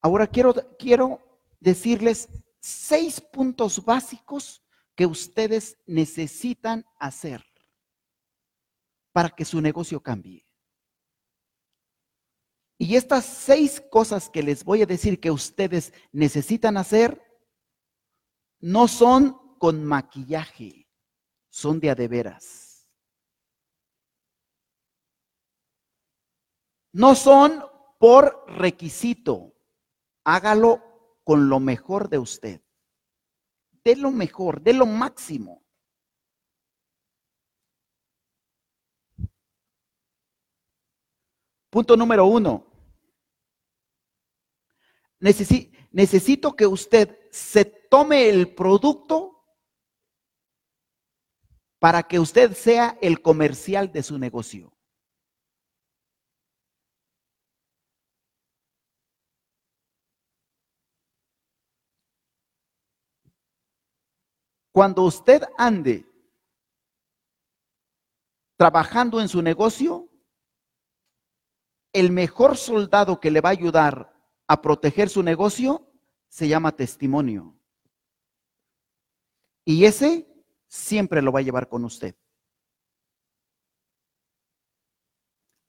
Ahora quiero, quiero decirles seis puntos básicos que ustedes necesitan hacer para que su negocio cambie. Y estas seis cosas que les voy a decir que ustedes necesitan hacer no son con maquillaje, son de a de veras. No son por requisito. Hágalo con lo mejor de usted. De lo mejor, de lo máximo. Punto número uno. necesito que usted se tome el producto para que usted sea el comercial de su negocio. Cuando usted ande trabajando en su negocio, el mejor soldado que le va a ayudar a proteger su negocio se llama testimonio. Y ese siempre lo va a llevar con usted.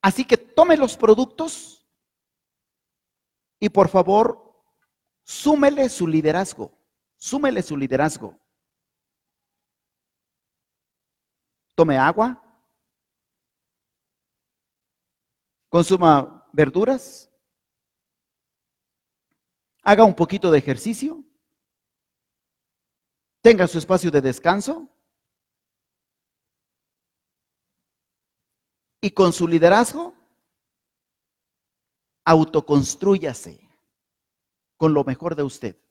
Así que tome los productos y por favor, súmele su liderazgo. Súmele su liderazgo. Tome agua. Consuma verduras. Haga un poquito de ejercicio. Tenga su espacio de descanso. Y con su liderazgo, autoconstrúyase con lo mejor de usted.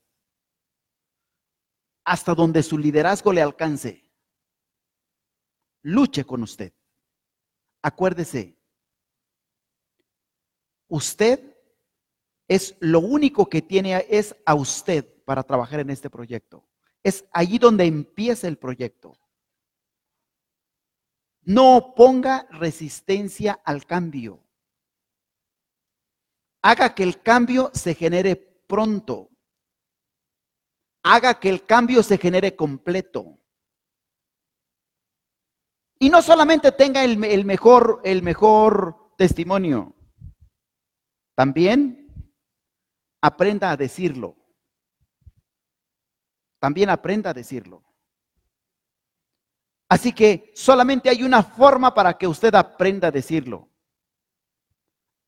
Hasta donde su liderazgo le alcance luche con usted. Acuérdese, usted es lo único que tiene es a usted para trabajar en este proyecto. Es allí donde empieza el proyecto. No ponga resistencia al cambio. Haga que el cambio se genere pronto. Haga que el cambio se genere completo. Y no solamente tenga el, mejor, el mejor testimonio, también aprenda a decirlo. También aprenda a decirlo. Así que solamente hay una forma para que usted aprenda a decirlo.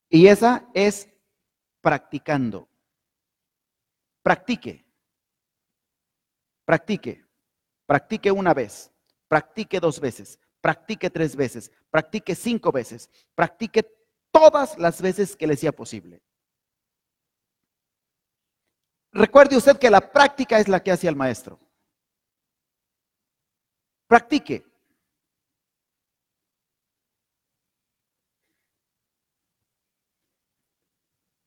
Y esa es practicando. Practique. Practique. Practique una vez. Practique dos veces practique tres veces, practique cinco veces, practique todas las veces que le sea posible. Recuerde usted que la práctica es la que hace al maestro. Practique.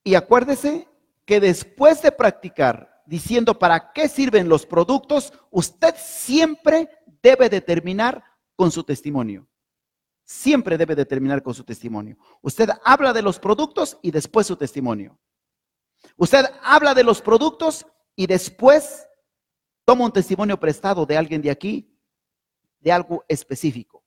Y acuérdese que después de practicar diciendo para qué sirven los productos, usted siempre debe determinar con su testimonio. Siempre debe de terminar con su testimonio. Usted habla de los productos y después su testimonio. Usted habla de los productos y después toma un testimonio prestado de alguien de aquí, de algo específico.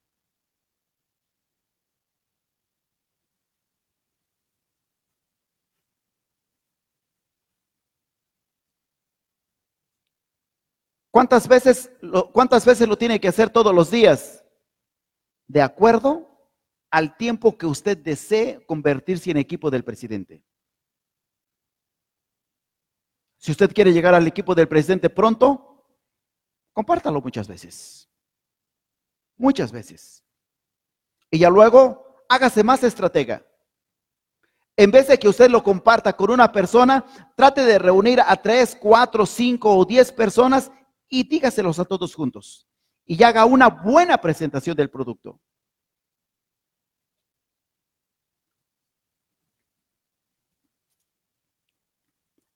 ¿Cuántas veces, lo, ¿Cuántas veces lo tiene que hacer todos los días? De acuerdo al tiempo que usted desee convertirse en equipo del presidente. Si usted quiere llegar al equipo del presidente pronto, compártalo muchas veces. Muchas veces. Y ya luego, hágase más estratega. En vez de que usted lo comparta con una persona, trate de reunir a tres, cuatro, cinco o diez personas y dígaselos a todos juntos. Y haga una buena presentación del producto.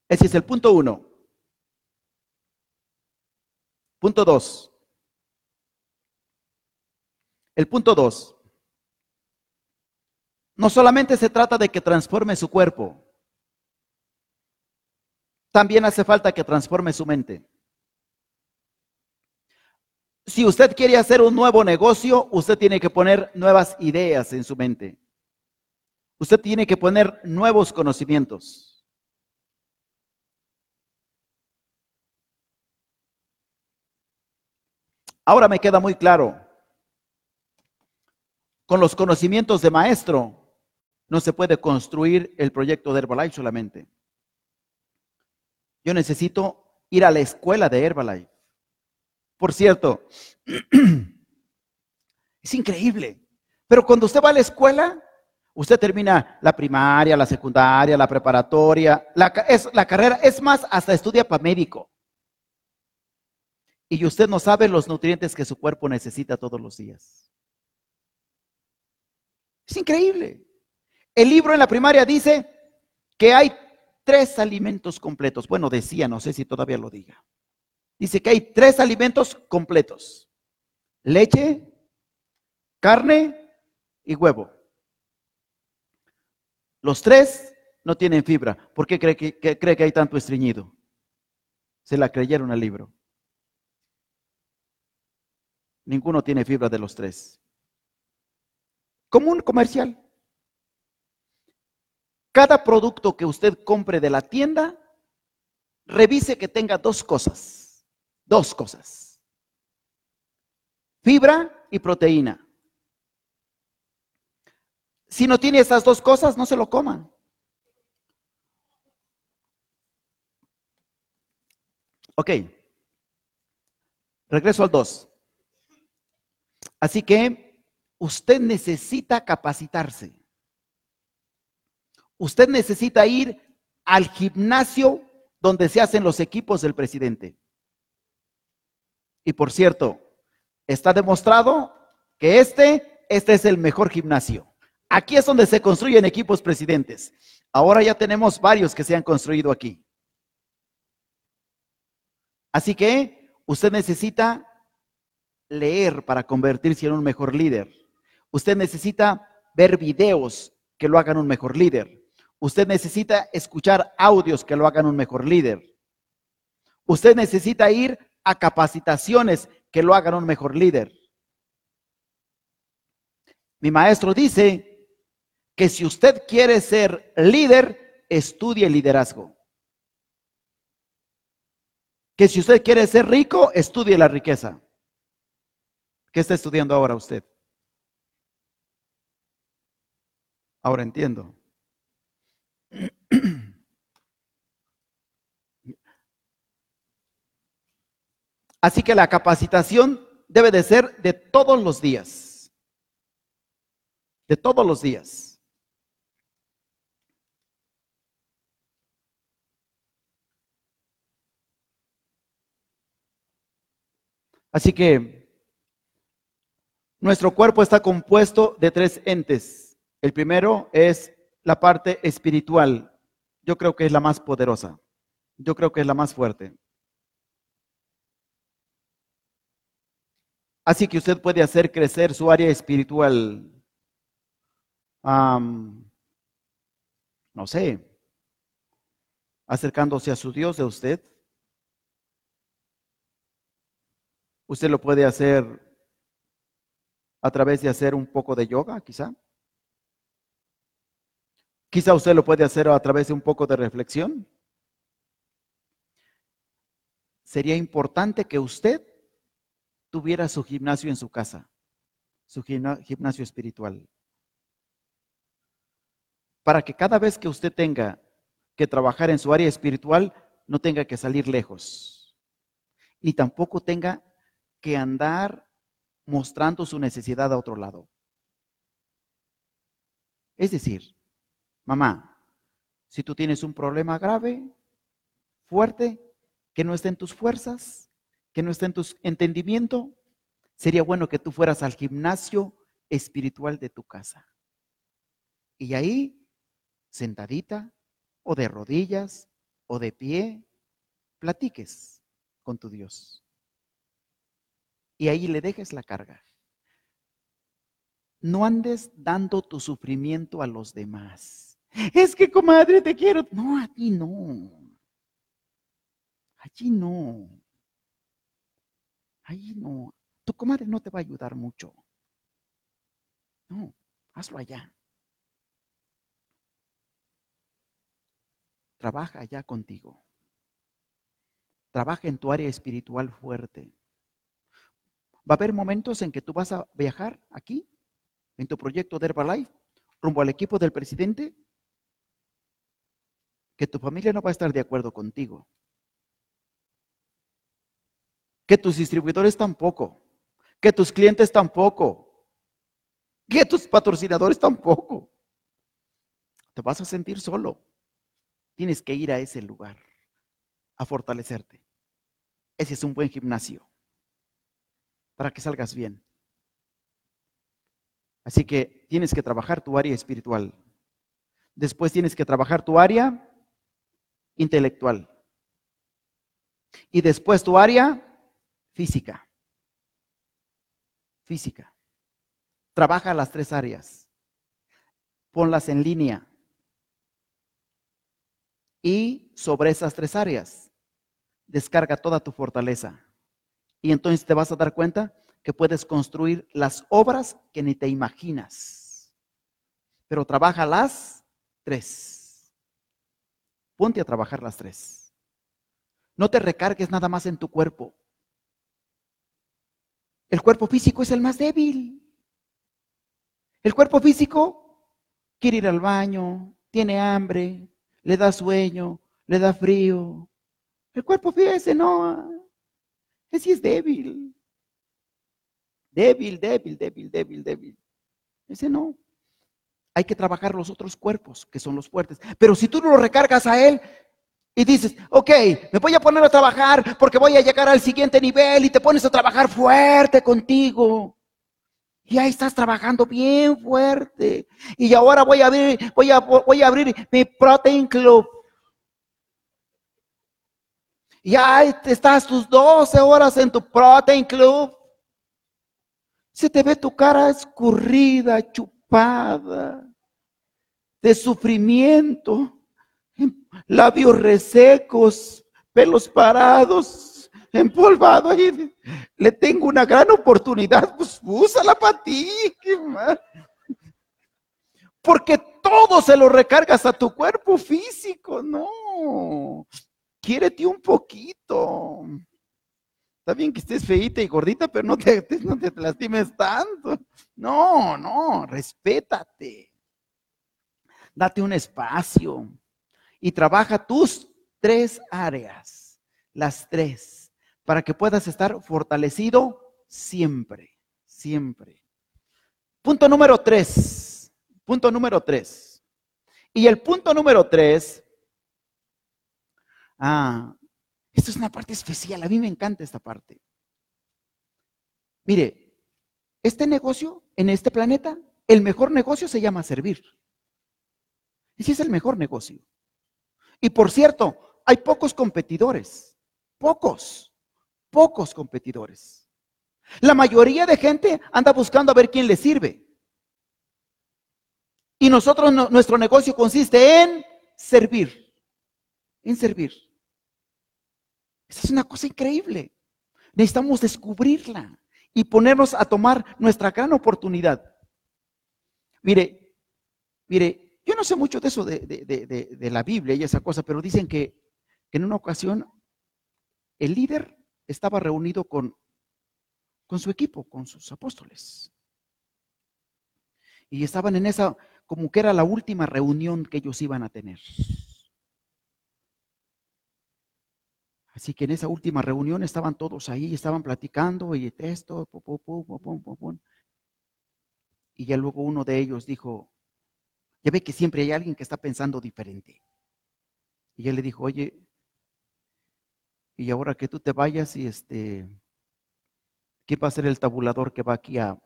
Ese es el punto uno. Punto dos. El punto dos. No solamente se trata de que transforme su cuerpo. también hace falta que transforme su mente. Si usted quiere hacer un nuevo negocio, usted tiene que poner nuevas ideas en su mente. Usted tiene que poner nuevos conocimientos. Ahora me queda muy claro, con los conocimientos de maestro no se puede construir el proyecto de Herbalife solamente. Yo necesito ir a la escuela de Herbalife. Por cierto, es increíble, pero cuando usted va a la escuela, usted termina la primaria, la secundaria, la preparatoria, la, es, la carrera, es más, hasta estudia para médico. Y usted no sabe los nutrientes que su cuerpo necesita todos los días. Es increíble. El libro en la primaria dice que hay tres alimentos completos. Bueno, decía, no sé si todavía lo diga. Dice que hay tres alimentos completos. Leche, carne y huevo. Los tres no tienen fibra. ¿Por qué cree que, cree que hay tanto estreñido? Se la creyeron al libro. Ninguno tiene fibra de los tres. Como un comercial. Cada producto que usted compre de la tienda, revise que tenga dos cosas. Dos cosas. Fibra y proteína. Si no tiene esas dos cosas, no se lo coman. Ok. Regreso al 2. Así que usted necesita capacitarse. Usted necesita ir al gimnasio donde se hacen los equipos del presidente. Y por cierto, está demostrado que este, este es el mejor gimnasio. Aquí es donde se construyen equipos presidentes. Ahora ya tenemos varios que se han construido aquí. Así que usted necesita leer para convertirse en un mejor líder. Usted necesita ver videos que lo hagan un mejor líder. Usted necesita escuchar audios que lo hagan un mejor líder. Usted necesita ir a capacitaciones que lo hagan un mejor líder. Mi maestro dice que si usted quiere ser líder, estudie liderazgo. Que si usted quiere ser rico, estudie la riqueza. ¿Qué está estudiando ahora usted? Ahora entiendo. Así que la capacitación debe de ser de todos los días. De todos los días. Así que nuestro cuerpo está compuesto de tres entes. El primero es la parte espiritual, yo creo que es la más poderosa. Yo creo que es la más fuerte. Así que usted puede hacer crecer su área espiritual. no sé, acercándose a su Dios de usted. Usted lo puede hacer a través de hacer un poco de yoga, quizá. Quizá usted lo puede hacer a través de un poco de reflexión. Sería importante que usted tuviera su gimnasio en su casa, su gimnasio espiritual. Para que cada vez que usted tenga que trabajar en su área espiritual, no tenga que salir lejos. Y tampoco tenga que andar mostrando su necesidad a otro lado. Es decir, Mamá, si tú tienes un problema grave, fuerte, que no esté en tus fuerzas, que no esté en tu entendimiento, sería bueno que tú fueras al gimnasio espiritual de tu casa. Y ahí, sentadita, o de rodillas, o de pie, platiques con tu Dios. Y ahí le dejes la carga. No andes dando tu sufrimiento a los demás. Es que, comadre, te quiero. No, a ti no. Allí no. Allí no. Tu comadre no te va a ayudar mucho. No, hazlo allá. Trabaja allá contigo. Trabaja en tu área espiritual fuerte. Va a haber momentos en que tú vas a viajar aquí, en tu proyecto de Herbalife, rumbo al equipo del presidente, que tu familia no va a estar de acuerdo contigo. Que tus distribuidores tampoco. Que tus clientes tampoco. Que tus patrocinadores tampoco. Te vas a sentir solo. Tienes que ir a ese lugar a fortalecerte. Ese es un buen gimnasio para que salgas bien. Así que tienes que trabajar tu área espiritual. Después tienes que trabajar tu área intelectual. Y después tu área física. Física. Trabaja las tres áreas. Ponlas en línea. Y sobre esas tres áreas, descarga toda tu fortaleza. Y entonces te vas a dar cuenta que puedes construir las obras que ni te imaginas. Pero trabaja las tres. Ponte a trabajar las tres. No te recargues nada más en tu cuerpo. El cuerpo físico es el más débil. El cuerpo físico quiere ir al baño, tiene hambre, le da sueño, le da frío. El cuerpo físico no, ese es débil. Débil, débil, débil, débil, débil. Ese no. Hay que trabajar los otros cuerpos, que son los fuertes. Pero si tú no lo recargas a él y dices, ok, me voy a poner a trabajar porque voy a llegar al siguiente nivel y te pones a trabajar fuerte contigo. Y ahí estás trabajando bien fuerte. Y ahora voy a abrir, voy a, voy a abrir mi Protein Club. Y ahí estás tus 12 horas en tu Protein Club. Se te ve tu cara escurrida, chupada, de sufrimiento, labios resecos, pelos parados, empolvado. Le tengo una gran oportunidad, pues úsala para ti. Porque todo se lo recargas a tu cuerpo físico, no. Quiérete un poquito. Está bien que estés feita y gordita, pero no te, no te lastimes tanto. No, no, respétate. Date un espacio y trabaja tus tres áreas, las tres, para que puedas estar fortalecido siempre, siempre. Punto número tres, punto número tres. Y el punto número tres, ah, esto es una parte especial, a mí me encanta esta parte. Mire, este negocio en este planeta, el mejor negocio se llama servir. Ese es el mejor negocio. Y por cierto, hay pocos competidores, pocos, pocos competidores. La mayoría de gente anda buscando a ver quién le sirve. Y nosotros, nuestro negocio consiste en servir, en servir. Esa es una cosa increíble. Necesitamos descubrirla y ponernos a tomar nuestra gran oportunidad. Mire, mire, yo no sé mucho de eso de, la Biblia y esa cosa, pero dicen que, que, en una ocasión el líder estaba reunido con, con su equipo, con sus apóstoles. Y estaban en esa, como que era la última reunión que ellos iban a tener. Así que en esa última reunión estaban todos ahí, estaban platicando y esto, y ya luego uno de ellos dijo, ya ve que siempre hay alguien que está pensando diferente. Y él le dijo, oye, y ahora que tú te vayas y este, ¿qué va a ser el tabulador que va aquí a,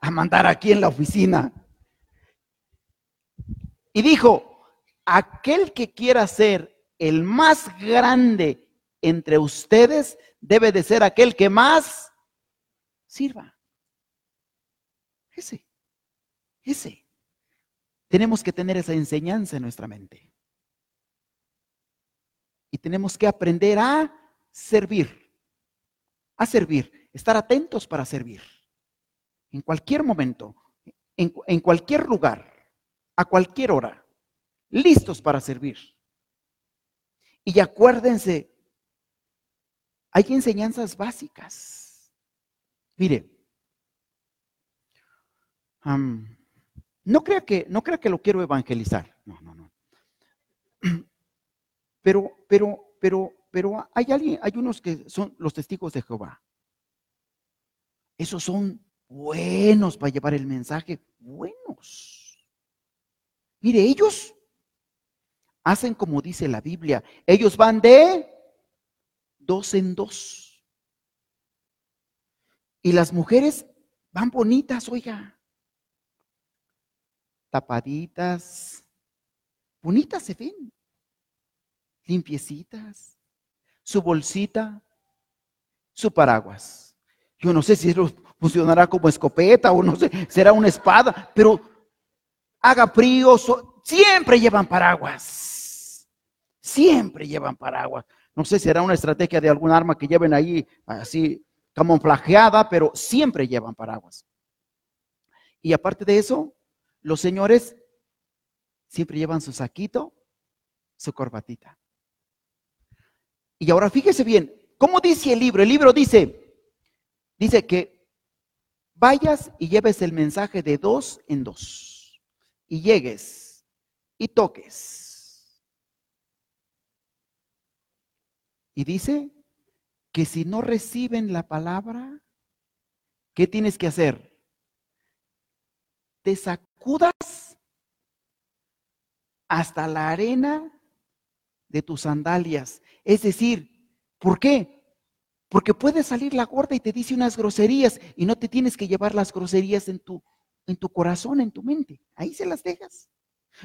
a mandar aquí en la oficina? Y dijo, aquel que quiera ser el más grande entre ustedes debe de ser aquel que más sirva. Ese, ese. Tenemos que tener esa enseñanza en nuestra mente. y tenemos que aprender a servir, a servir, estar atentos para servir. En cualquier momento, en, en cualquier lugar, a cualquier hora, listos para servir. Y acuérdense, hay enseñanzas básicas. Mire, no crea que no crea que lo quiero evangelizar. No, no, no. Pero, pero, pero, pero hay alguien, hay unos que son los testigos de Jehová. Esos son buenos para llevar el mensaje, buenos. Mire, ellos hacen como dice la Biblia. Ellos van de dos en dos. Y las mujeres van bonitas, oiga. Tapaditas. Bonitas se ven. Limpiecitas. Su bolsita. Su paraguas. Yo no sé si eso funcionará como escopeta o no sé, será una espada, pero haga frío, siempre llevan paraguas. Siempre llevan paraguas. No sé si será una estrategia de algún arma que lleven ahí así camuflajeada, pero siempre llevan paraguas. Y aparte de eso, los señores siempre llevan su saquito, su corbatita. Y ahora fíjese bien, ¿cómo dice el libro? El libro dice, dice que vayas y lleves el mensaje de dos en dos y llegues y toques. Y dice que si no reciben la palabra, ¿qué tienes que hacer? Te sacudas hasta la arena de tus sandalias. Es decir, ¿por qué? Porque puede salir la gorda y te dice unas groserías y no te tienes que llevar las groserías en tu, en tu corazón, en tu mente. Ahí se las dejas.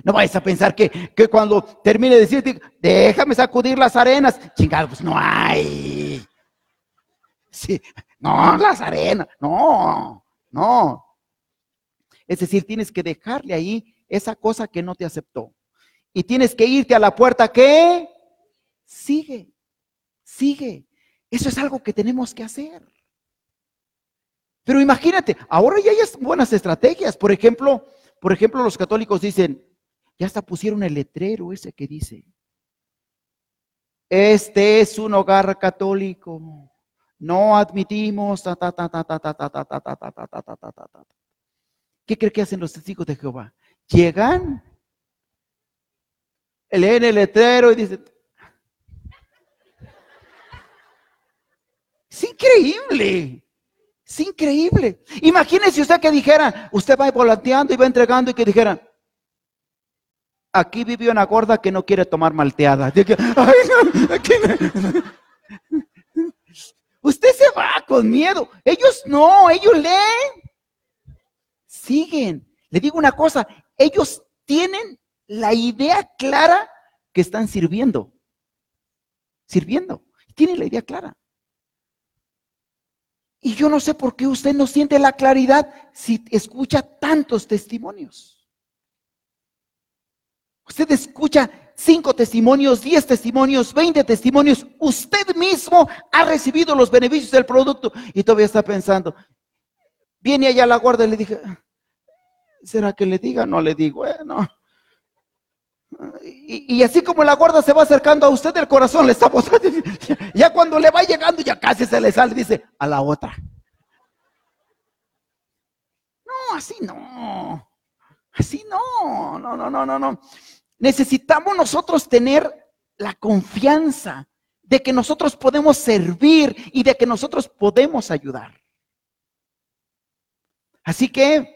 No vayas a pensar que, que cuando termine de decirte, déjame sacudir las arenas. Chingados, pues no hay. Sí, no, las arenas, no, no. Es decir, tienes que dejarle ahí esa cosa que no te aceptó. Y tienes que irte a la puerta que sigue, sigue. Eso es algo que tenemos que hacer. Pero imagínate, ahora ya hay buenas estrategias. Por ejemplo, los católicos dicen, ya hasta pusieron el letrero ese que dice, este es un hogar católico. No admitimos ¿Qué cree que hacen los testigos de Jehová? Llegan, leen el letrero y dicen, Es increíble. Es increíble. Imagínese usted que dijera, usted va volanteando y va entregando y que dijera, aquí vive una gorda que no quiere tomar malteada. Usted se va con miedo. Ellos no, ellos leen. Siguen. Le digo una cosa, ellos tienen la idea clara que están sirviendo. Sirviendo. Tienen la idea clara. Y yo no sé por qué usted no siente la claridad si escucha tantos testimonios. Usted escucha cinco testimonios, diez testimonios, veinte testimonios. Usted mismo ha recibido los beneficios del producto y todavía está pensando. Viene allá a la guardia y le dije, ¿será que le diga? No le digo, bueno. Y, y, así como la guarda se va acercando a usted, el corazón le está posando. Ya cuando le va llegando, ya casi se le sale, dice, a la otra. No, así no. Así no, no, no, no, no, no. Necesitamos nosotros tener la confianza de que nosotros podemos servir y de que nosotros podemos ayudar. Así que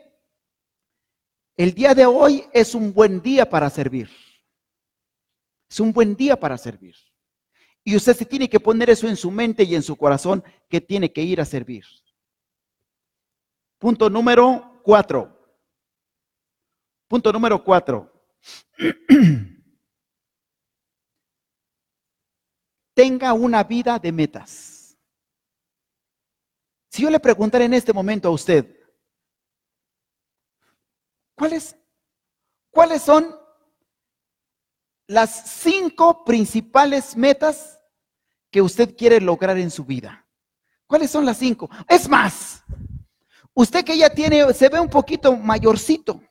el día de hoy es un buen día para servir. Es un buen día para servir. Y usted se tiene que poner eso en su mente y en su corazón que tiene que ir a servir. Punto número cuatro. Punto número cuatro. Tenga una vida de metas. Si yo le preguntara en este momento a usted, ¿cuáles, cuáles son las cinco principales metas que usted quiere lograr en su vida. ¿Cuáles son las cinco? Es más, usted que ya tiene, se ve un poquito mayorcito.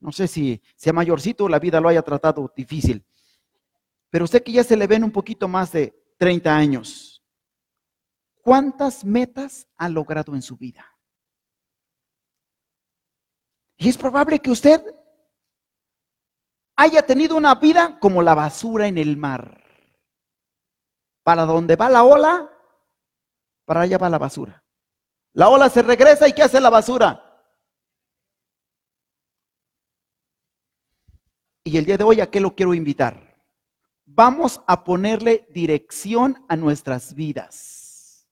No sé si sea mayorcito la vida lo haya tratado difícil. Pero usted que ya se le ven un poquito más de 30 años. ¿Cuántas metas ha logrado en su vida? Y es probable que usted haya tenido una vida como la basura en el mar. Para donde va la ola, para allá va la basura. La ola se regresa y ¿qué hace la basura? Y el día de hoy, ¿a qué lo quiero invitar? Vamos a ponerle dirección a nuestras vidas.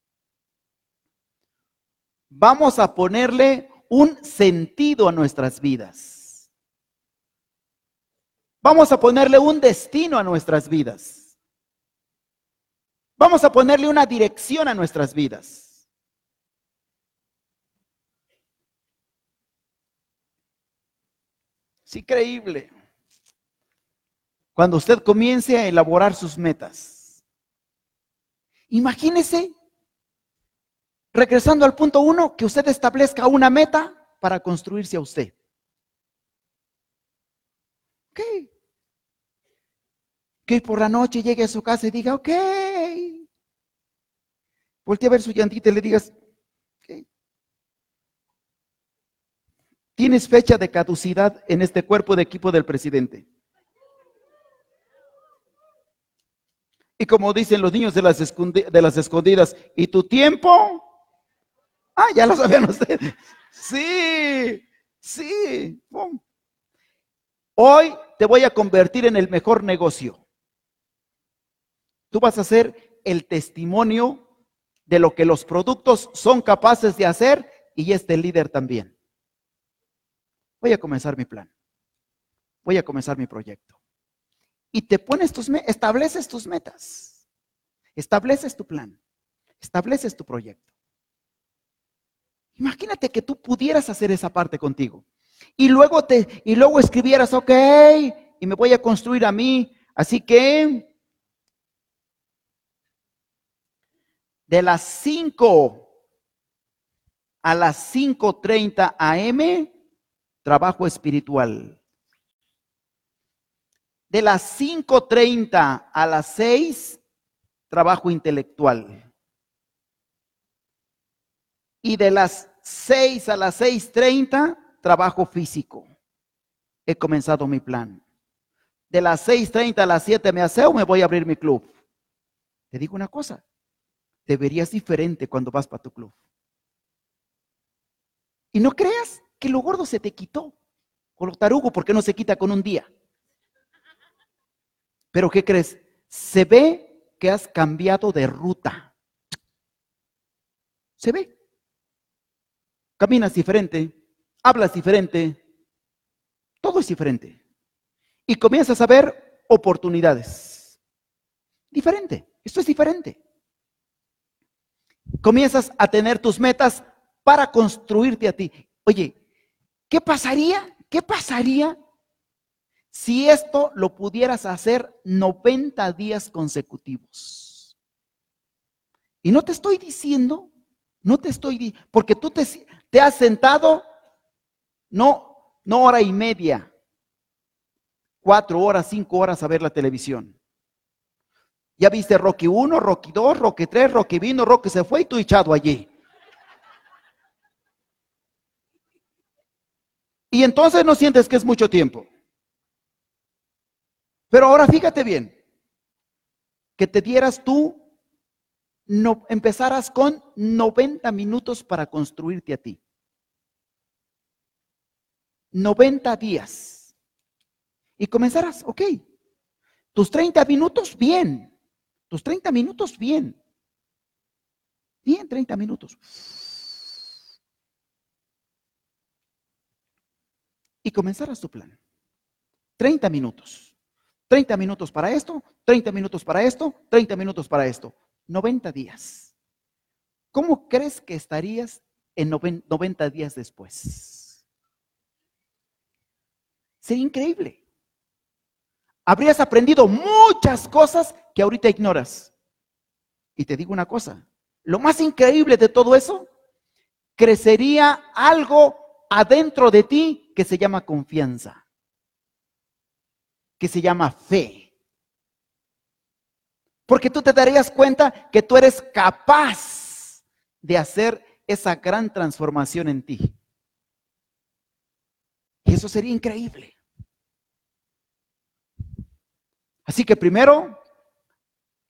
Vamos a ponerle un sentido a nuestras vidas. Vamos a ponerle un destino a nuestras vidas. Vamos a ponerle una dirección a nuestras vidas. Es increíble cuando usted comience a elaborar sus metas. Imagínese, regresando al punto uno, que usted establezca una meta para construirse a usted. Ok. Que por la noche llegue a su casa y diga, ok. Voltea a ver su llantita y le digas, ok. Tienes fecha de caducidad en este cuerpo de equipo del presidente. Y como dicen los niños de las, de las escondidas, ¿y tu tiempo? Ah, ya lo sabían ustedes. Sí, sí. Hoy te voy a convertir en el mejor negocio. Tú vas a ser el testimonio de lo que los productos son capaces de hacer y este líder también. Voy a comenzar mi plan. Voy a comenzar mi proyecto y te pones tus, estableces tus metas, estableces tu plan, estableces tu proyecto. Imagínate que tú pudieras hacer esa parte contigo y luego te y luego escribieras, ok, y me voy a construir a mí, así que de las 5 a las 5:30 AM trabajo espiritual. De las 5.30 a las 6, trabajo intelectual. Y de las 6 a las 6.30, trabajo físico. He comenzado mi plan. De las 6.30 a las 7 me aseo, me voy a abrir mi club. Te digo una cosa, te verías diferente cuando vas para tu club. Y no creas que lo gordo se te quitó, o lo tarugo, porque no se quita con un día. Pero ¿qué crees? Se ve que has cambiado de ruta. Se ve. Caminas diferente, hablas diferente, todo es diferente. Y comienzas a ver oportunidades. Diferente, esto es diferente. Comienzas a tener tus metas para construirte a ti. Oye, ¿qué pasaría? ¿Qué pasaría si esto lo pudieras hacer 90 días consecutivos. Y no te estoy diciendo, no te estoy porque tú te, te has sentado, no, no hora y media, cuatro horas, cinco horas a ver la televisión. Ya viste Rocky 1, Rocky 2, Rocky 3, Rocky vino, Rocky se fue y tú echado allí. Y entonces no sientes que es mucho tiempo. Pero ahora fíjate bien, que te dieras tú, no, empezaras con 90 minutos para construirte a ti. 90 días. Y comenzarás, ok. Tus 30 minutos, bien. Tus 30 minutos, bien. Bien, 30 minutos. Y comenzarás tu plan. 30 minutos. 30 minutos para esto, 30 minutos para esto, 30 minutos para esto. 90 días. ¿Cómo crees que estarías en 90 días después? Sería increíble. habrías aprendido muchas cosas que ahorita ignoras. Y te digo una cosa, lo más increíble de todo eso, crecería algo adentro de ti que se llama confianza, que se llama fe. Porque tú te darías cuenta que tú eres capaz de hacer esa gran transformación en ti. Y eso sería increíble. Así que primero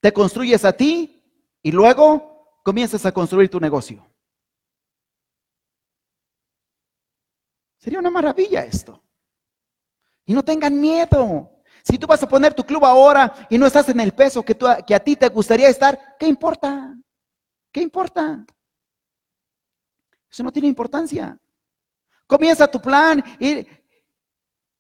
te construyes a ti y luego comienzas a construir tu negocio. Sería una maravilla esto. Y no tengan miedo. Si tú vas a poner tu club ahora y no estás en el peso que, que a ti te gustaría estar, ¿qué importa? ¿Qué importa? Eso no tiene importancia. Comienza tu plan y,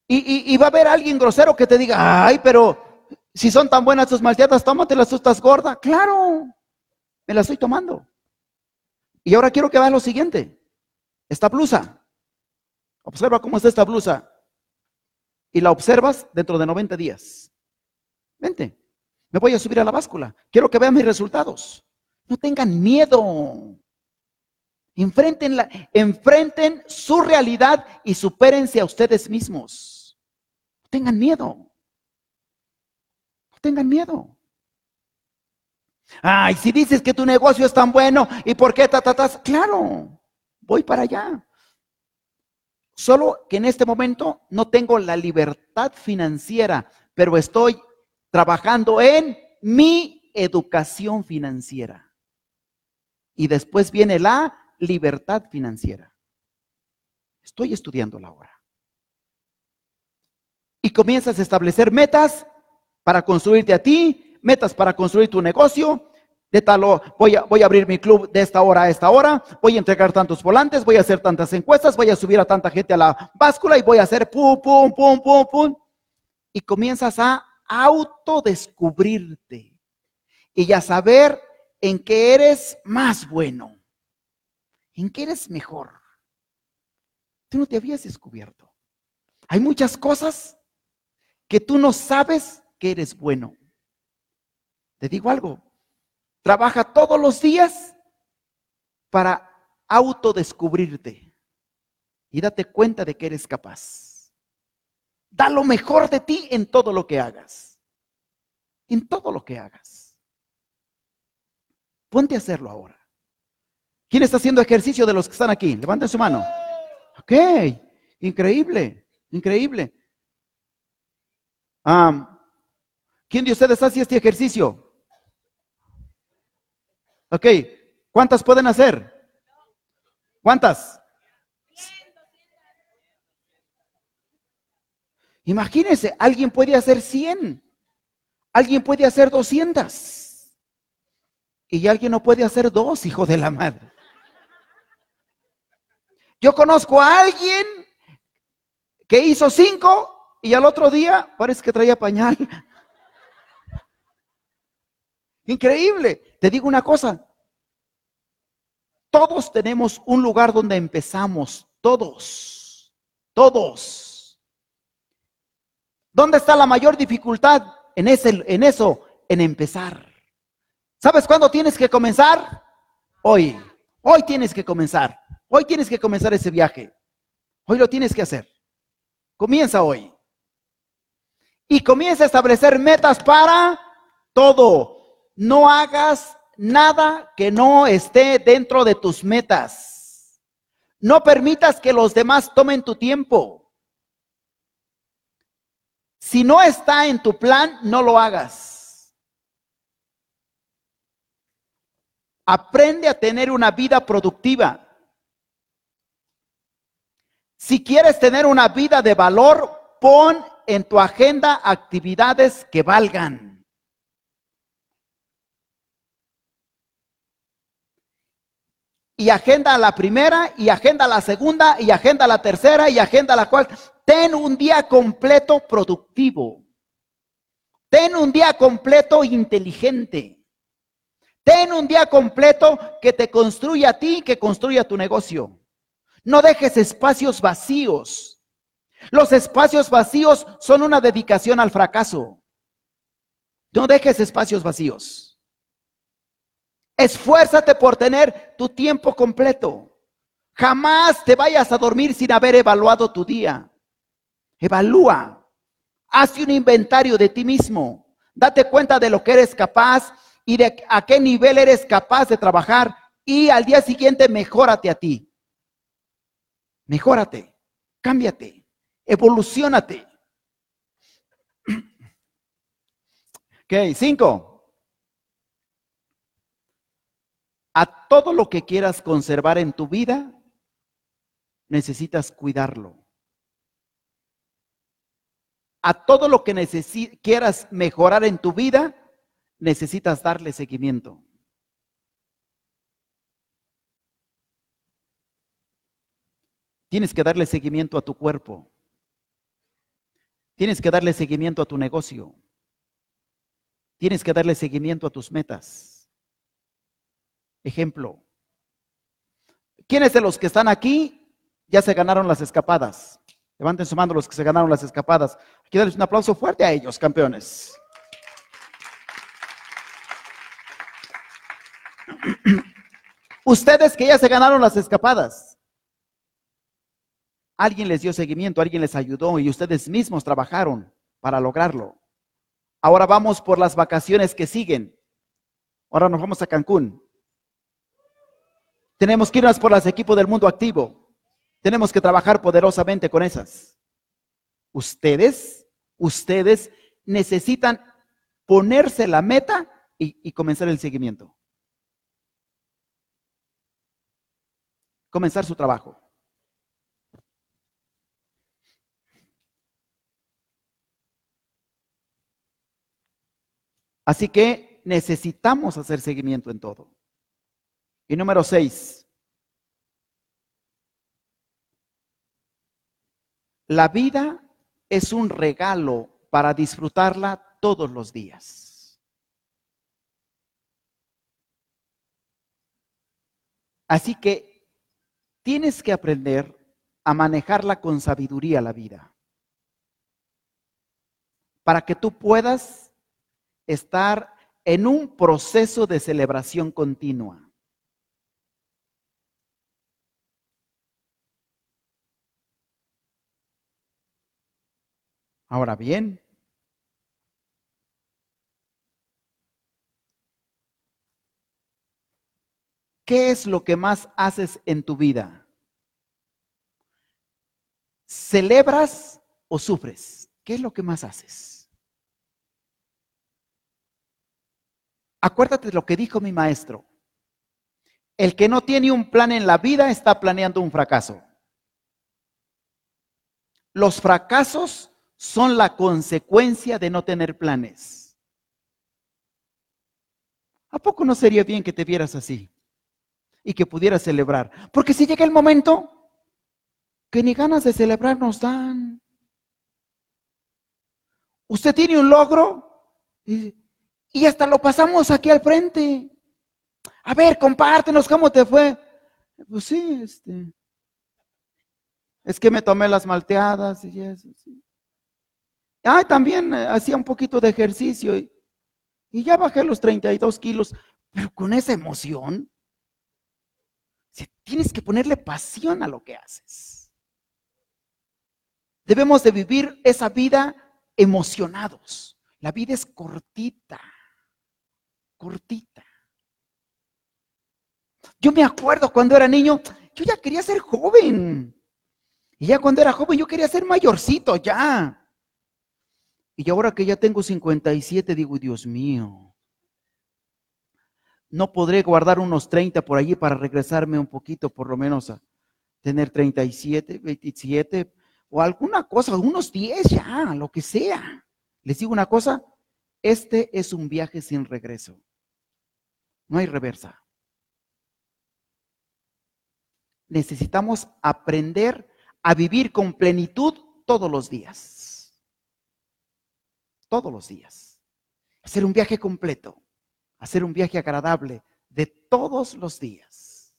y, va a haber alguien grosero que te diga, ay, pero si son tan buenas tus malteadas, tómatelas, tú estás gorda. Claro, me la estoy tomando. Y ahora quiero que veas lo siguiente. Esta blusa. Observa cómo está esta blusa. Y la observas dentro de 90 días. Vente. Me voy a subir a la báscula. Quiero que vean mis resultados. No tengan miedo. Enfrenten, la, enfrenten su realidad y supérense a ustedes mismos. No tengan miedo. No tengan miedo. Ay, si dices que tu negocio es tan bueno y por qué tatatas, claro, voy para allá. Solo que en este momento no tengo la libertad financiera, pero estoy trabajando en mi educación financiera. Y después viene la libertad financiera. Estoy estudiando la hora. Y comienzas a establecer metas para construirte a ti, metas para construir tu negocio. De tal, voy a, voy a abrir mi club de esta hora a esta hora, voy a entregar tantos volantes, voy a hacer tantas encuestas, voy a subir a tanta gente a la báscula y voy a hacer pum, pum, pum, pum, pum. Y comienzas a autodescubrirte y a saber en qué eres más bueno. ¿En qué eres mejor? Tú no te habías descubierto. Hay muchas cosas que tú no sabes que eres bueno. Te digo algo, trabaja todos los días para autodescubrirte y date cuenta de que eres capaz. Da lo mejor de ti en todo lo que hagas. En todo lo que hagas. Ponte a hacerlo ahora. ¿Quién está haciendo ejercicio de los que están aquí? Levanten su mano. Ok, increíble, increíble. ¿Quién de ustedes hace este ejercicio? Ok, ¿cuántas pueden hacer? ¿Cuántas? Imagínense, alguien puede hacer 100, alguien puede hacer 200 y alguien no puede hacer dos, hijo de la madre. Yo conozco a alguien que hizo cinco y al otro día parece que traía pañal. Increíble. Te digo una cosa. Todos tenemos un lugar donde empezamos. Todos. Todos. ¿Dónde está la mayor dificultad? En, ese, en eso, en empezar. ¿Sabes cuándo tienes que comenzar? Hoy. Hoy tienes que comenzar. Hoy tienes que comenzar ese viaje. Hoy lo tienes que hacer. Comienza hoy. Y comienza a establecer metas para todo. No hagas nada que no esté dentro de tus metas. No permitas que los demás tomen tu tiempo. Si no está en tu plan, no lo hagas. Aprende a tener una vida productiva. Si quieres tener una vida de valor, pon en tu agenda actividades que valgan. Y agenda la primera, y agenda la segunda, y agenda la tercera, y agenda la cuarta. Ten un día completo productivo. Ten un día completo inteligente. Ten un día completo que te construya a ti, que construya tu negocio. No dejes espacios vacíos. Los espacios vacíos son una dedicación al fracaso. No dejes espacios vacíos. Esfuérzate por tener tu tiempo completo. Jamás te vayas a dormir sin haber evaluado tu día. Evalúa. Haz un inventario de ti mismo. Date cuenta de lo que eres capaz y de a qué nivel eres capaz de trabajar. Y al día siguiente, mejórate a ti. Mejórate. Cámbiate. Evolucionate. Ok, cinco. A todo lo que quieras conservar en tu vida, necesitas cuidarlo. A todo lo que quieras mejorar en tu vida, necesitas darle seguimiento. Tienes que darle seguimiento a tu cuerpo. Tienes que darle seguimiento a tu negocio. Tienes que darle seguimiento a tus metas. Ejemplo. ¿Quiénes de los que están aquí ya se ganaron las escapadas? Levanten su mano los que se ganaron las escapadas. Aquí darles un aplauso fuerte a ellos, campeones. Ustedes que ya se ganaron las escapadas. Alguien les dio seguimiento, alguien les ayudó y ustedes mismos trabajaron para lograrlo. Ahora vamos por las vacaciones que siguen. Ahora nos vamos a Cancún. Tenemos que irnos por las equipos del mundo activo. Tenemos que trabajar poderosamente con esas. Ustedes, ustedes necesitan ponerse la meta y, y comenzar el seguimiento. Comenzar su trabajo. Así que necesitamos hacer seguimiento en todo. Y número seis, la vida es un regalo para disfrutarla todos los días. Así que tienes que aprender a manejarla con sabiduría la vida. Para que tú puedas estar en un proceso de celebración continua. Ahora bien, ¿qué es lo que más haces en tu vida? ¿Celebras o sufres? ¿Qué es lo que más haces? Acuérdate de lo que dijo mi maestro. El que no tiene un plan en la vida está planeando un fracaso. Los fracasos son la consecuencia de no tener planes. ¿A poco no sería bien que te vieras así y que pudieras celebrar? Porque si llega el momento que ni ganas de celebrar nos dan. Usted tiene un logro y hasta lo pasamos aquí al frente. A ver, compártenos cómo te fue. Pues sí, este. Es que me tomé las malteadas y eso, sí. Ah, también eh, hacía un poquito de ejercicio y, ya bajé los 32 kilos, pero con esa emoción. tienes que ponerle pasión a lo que haces. Debemos de vivir esa vida emocionados. La vida es cortita cortita. Yo me acuerdo cuando era niño, yo ya quería ser joven. Y ya cuando era joven yo quería ser mayorcito, ya. Y ahora que ya tengo 57, digo, Dios mío, no podré guardar unos 30 por allí para regresarme un poquito, por lo menos a tener 37, 27 o alguna cosa, unos 10 ya, lo que sea. Les digo una cosa, este es un viaje sin regreso. No hay reversa. Necesitamos aprender a vivir con plenitud todos los días. Todos los días. Hacer un viaje completo. Hacer un viaje agradable de todos los días.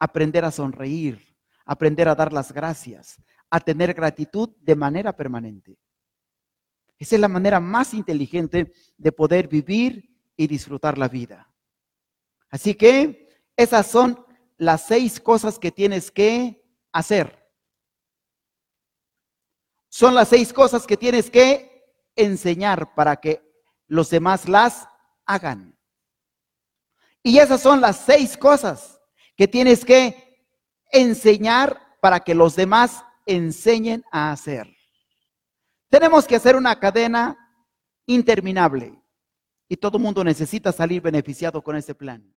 Aprender a sonreír. Aprender a dar las gracias. a tener gratitud de manera permanente. Esa es la manera más inteligente de poder vivir y disfrutar la vida. Así que esas son las seis cosas que tienes que hacer. Son las seis cosas que tienes que enseñar para que los demás las hagan. Y esas son las seis cosas que tienes que enseñar para que los demás enseñen a hacer. Tenemos que hacer una cadena interminable y todo el mundo necesita salir beneficiado con ese plan.